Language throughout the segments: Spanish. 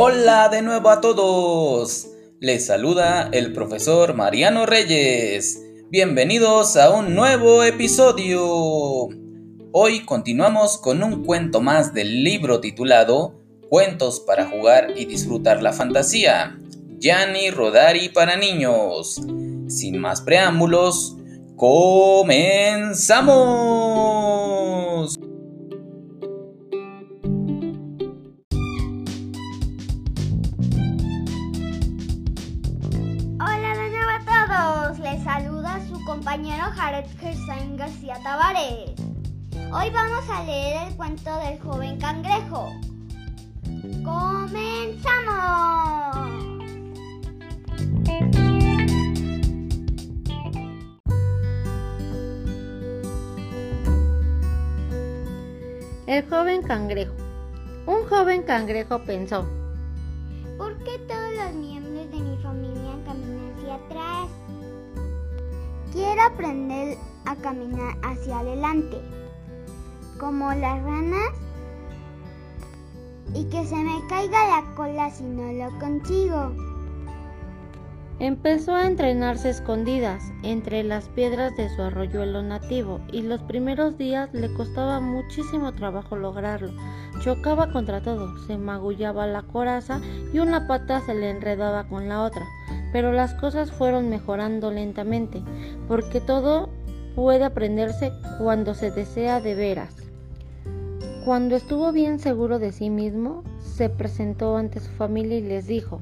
Hola de nuevo a todos. Les saluda el profesor Mariano Reyes. Bienvenidos a un nuevo episodio. Hoy continuamos con un cuento más del libro titulado Cuentos para jugar y disfrutar la fantasía. Gianni Rodari para niños. Sin más preámbulos, comenzamos. Compañero Jared Gersain García Tavares. Hoy vamos a leer el cuento del joven cangrejo. ¡Comenzamos! El joven cangrejo. Un joven cangrejo pensó, ¿Por qué todos los miembros de mi familia caminan hacia atrás? Quiero aprender a caminar hacia adelante, como las ranas, y que se me caiga la cola si no lo consigo. Empezó a entrenarse escondidas entre las piedras de su arroyuelo nativo y los primeros días le costaba muchísimo trabajo lograrlo. Chocaba contra todo, se magullaba la coraza y una pata se le enredaba con la otra. Pero las cosas fueron mejorando lentamente, porque todo puede aprenderse cuando se desea de veras. Cuando estuvo bien seguro de sí mismo, se presentó ante su familia y les dijo,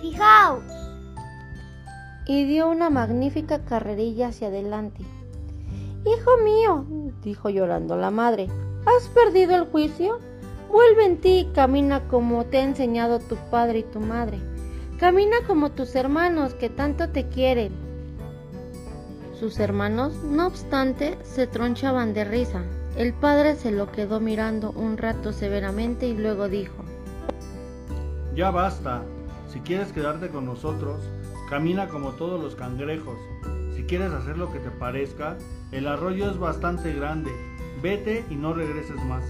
Fijaos, y dio una magnífica carrerilla hacia adelante. Hijo mío, dijo llorando la madre, ¿has perdido el juicio? Vuelve en ti y camina como te ha enseñado tu padre y tu madre. Camina como tus hermanos que tanto te quieren. Sus hermanos, no obstante, se tronchaban de risa. El padre se lo quedó mirando un rato severamente y luego dijo, Ya basta. Si quieres quedarte con nosotros, camina como todos los cangrejos. Si quieres hacer lo que te parezca, el arroyo es bastante grande. Vete y no regreses más.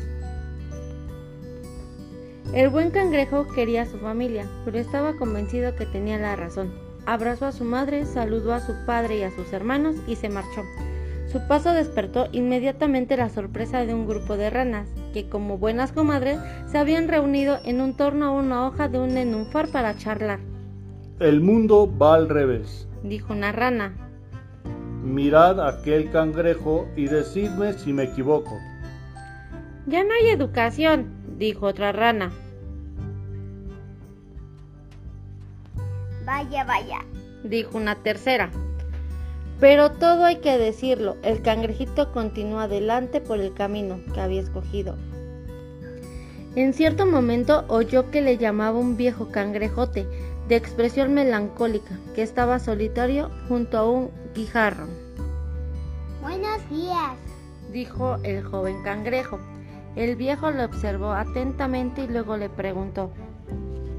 El buen cangrejo quería a su familia, pero estaba convencido que tenía la razón. Abrazó a su madre, saludó a su padre y a sus hermanos y se marchó. Su paso despertó inmediatamente la sorpresa de un grupo de ranas, que como buenas comadres se habían reunido en un torno a una hoja de un nenúfar para charlar. El mundo va al revés. Dijo una rana. Mirad aquel cangrejo y decidme si me equivoco. Ya no hay educación, dijo otra rana. vaya, vaya. Dijo una tercera. Pero todo hay que decirlo, el cangrejito continuó adelante por el camino que había escogido. En cierto momento oyó que le llamaba un viejo cangrejote, de expresión melancólica, que estaba solitario junto a un guijarro. Buenos días, dijo el joven cangrejo. El viejo lo observó atentamente y luego le preguntó,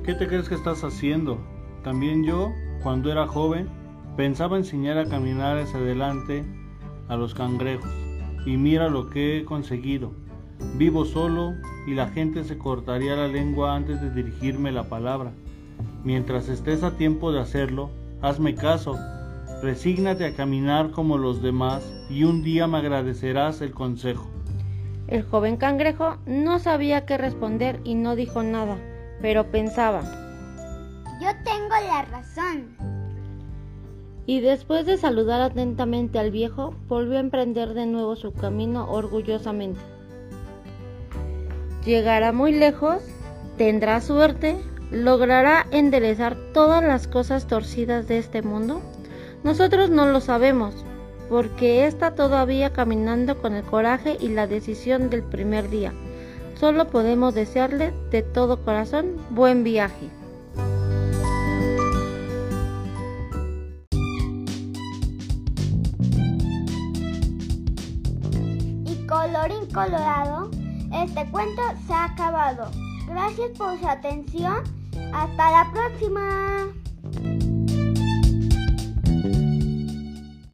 ¿Qué te crees que estás haciendo? También yo, cuando era joven, pensaba enseñar a caminar hacia adelante a los cangrejos. Y mira lo que he conseguido. Vivo solo y la gente se cortaría la lengua antes de dirigirme la palabra. Mientras estés a tiempo de hacerlo, hazme caso. Resígnate a caminar como los demás y un día me agradecerás el consejo. El joven cangrejo no sabía qué responder y no dijo nada, pero pensaba. Yo tengo la razón. Y después de saludar atentamente al viejo, volvió a emprender de nuevo su camino orgullosamente. Llegará muy lejos, tendrá suerte, logrará enderezar todas las cosas torcidas de este mundo. Nosotros no lo sabemos, porque está todavía caminando con el coraje y la decisión del primer día. Solo podemos desearle de todo corazón buen viaje. colorín colorado, este cuento se ha acabado. Gracias por su atención. Hasta la próxima.